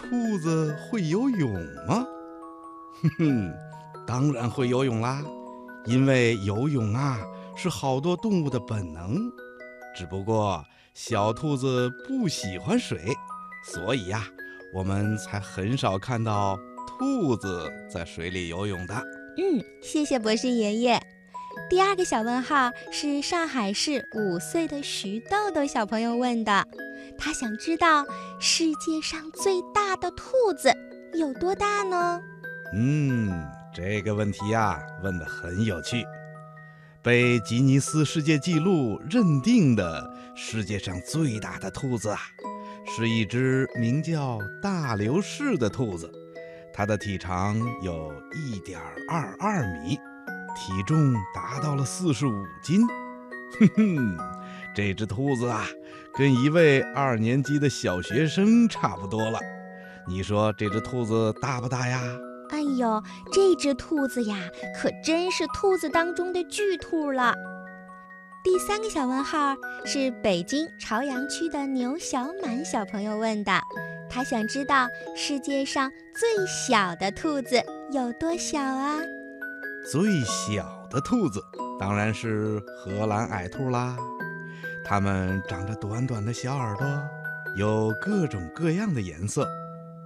兔子会游泳吗？哼哼，当然会游泳啦，因为游泳啊是好多动物的本能。只不过小兔子不喜欢水，所以呀，我们才很少看到兔子在水里游泳的。嗯，谢谢博士爷爷。第二个小问号是上海市五岁的徐豆豆小朋友问的，他想知道世界上最大的兔子有多大呢？嗯，这个问题呀问的很有趣。被吉尼斯世界纪录认定的世界上最大的兔子啊，是一只名叫大流士的兔子，它的体长有一点二二米。体重达到了四十五斤，哼哼，这只兔子啊，跟一位二年级的小学生差不多了。你说这只兔子大不大呀？哎呦，这只兔子呀，可真是兔子当中的巨兔了。第三个小问号是北京朝阳区的牛小满小朋友问的，他想知道世界上最小的兔子有多小啊？最小的兔子当然是荷兰矮兔啦，它们长着短短的小耳朵，有各种各样的颜色。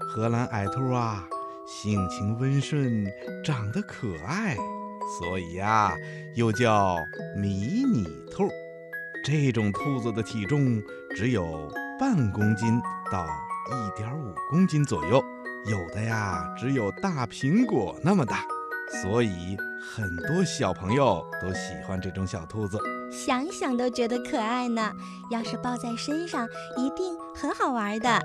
荷兰矮兔啊，性情温顺，长得可爱，所以呀，又叫迷你兔。这种兔子的体重只有半公斤到一点五公斤左右，有的呀，只有大苹果那么大。所以很多小朋友都喜欢这种小兔子，想想都觉得可爱呢。要是抱在身上，一定很好玩的。